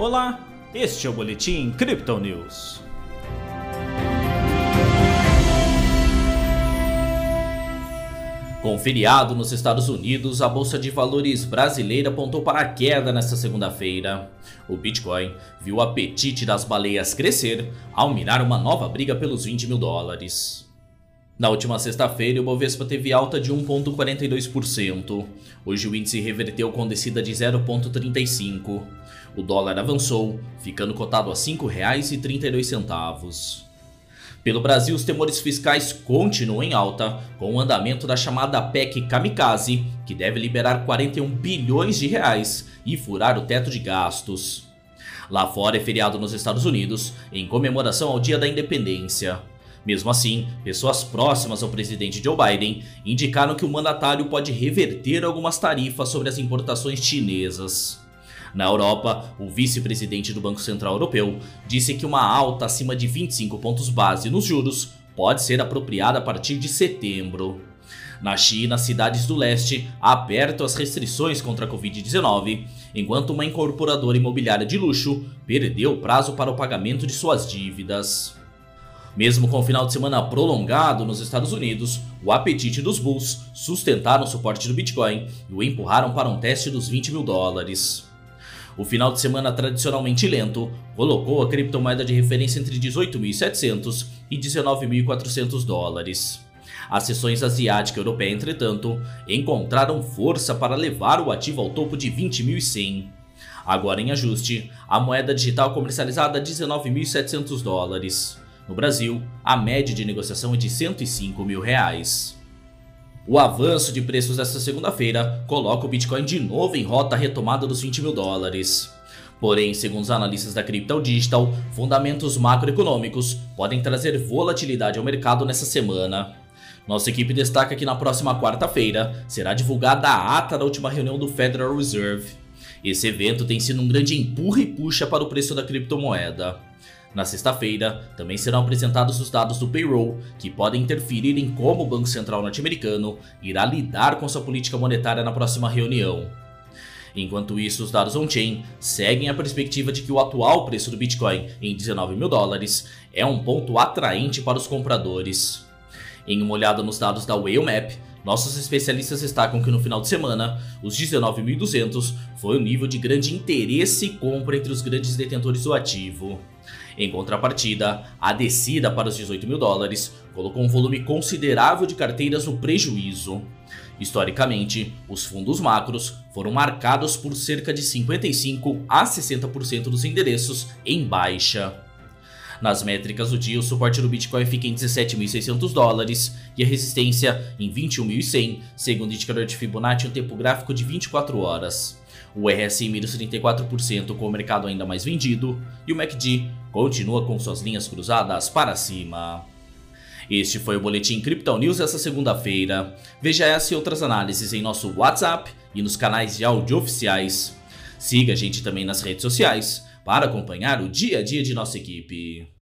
Olá, este é o Boletim Crypto News. Com feriado nos Estados Unidos, a Bolsa de Valores brasileira apontou para a queda nesta segunda-feira. O Bitcoin viu o apetite das baleias crescer ao mirar uma nova briga pelos 20 mil dólares. Na última sexta-feira, o Bovespa teve alta de 1,42%. Hoje o índice reverteu com descida de 0,35%. O dólar avançou, ficando cotado a R$ 5,32. Pelo Brasil, os temores fiscais continuam em alta, com o andamento da chamada PEC Kamikaze, que deve liberar 41 bilhões de reais e furar o teto de gastos. Lá fora é feriado nos Estados Unidos, em comemoração ao Dia da Independência. Mesmo assim, pessoas próximas ao presidente Joe Biden indicaram que o mandatário pode reverter algumas tarifas sobre as importações chinesas. Na Europa, o vice-presidente do Banco Central Europeu disse que uma alta acima de 25 pontos base nos juros pode ser apropriada a partir de setembro. Na China, cidades do leste apertam as restrições contra a Covid-19, enquanto uma incorporadora imobiliária de luxo perdeu o prazo para o pagamento de suas dívidas. Mesmo com o final de semana prolongado nos Estados Unidos, o apetite dos bulls sustentaram o suporte do Bitcoin e o empurraram para um teste dos 20 mil dólares. O final de semana tradicionalmente lento colocou a criptomoeda de referência entre 18.700 e 19.400 dólares. As sessões asiática e europeia, entretanto, encontraram força para levar o ativo ao topo de 20.100. Agora em ajuste, a moeda digital comercializada a 19.700 dólares. No Brasil, a média de negociação é de 105 mil reais. O avanço de preços desta segunda-feira coloca o Bitcoin de novo em rota retomada dos 20 mil dólares. Porém, segundo os analistas da Crypto Digital, fundamentos macroeconômicos podem trazer volatilidade ao mercado nessa semana. Nossa equipe destaca que na próxima quarta-feira será divulgada a ata da última reunião do Federal Reserve. Esse evento tem sido um grande empurra e puxa para o preço da criptomoeda. Na sexta-feira, também serão apresentados os dados do payroll, que podem interferir em como o Banco Central norte-americano irá lidar com sua política monetária na próxima reunião. Enquanto isso, os dados on-chain seguem a perspectiva de que o atual preço do Bitcoin em 19 mil dólares é um ponto atraente para os compradores. Em uma olhada nos dados da Whale Map, nossos especialistas destacam que no final de semana, os 19.200 foi o nível de grande interesse e compra entre os grandes detentores do ativo. Em contrapartida, a descida para os 18 mil dólares colocou um volume considerável de carteiras no prejuízo. Historicamente, os fundos macros foram marcados por cerca de 55 a 60% dos endereços em baixa. Nas métricas do dia, o suporte do Bitcoin fica em 17.600 dólares e a resistência em 21.100, segundo o indicador de Fibonacci um tempo gráfico de 24 horas. O RSI menos 34% com o mercado ainda mais vendido e o MACD continua com suas linhas cruzadas para cima. Este foi o Boletim Crypto News essa segunda-feira. Veja essa e outras análises em nosso WhatsApp e nos canais de áudio oficiais. Siga a gente também nas redes sociais para acompanhar o dia a dia de nossa equipe.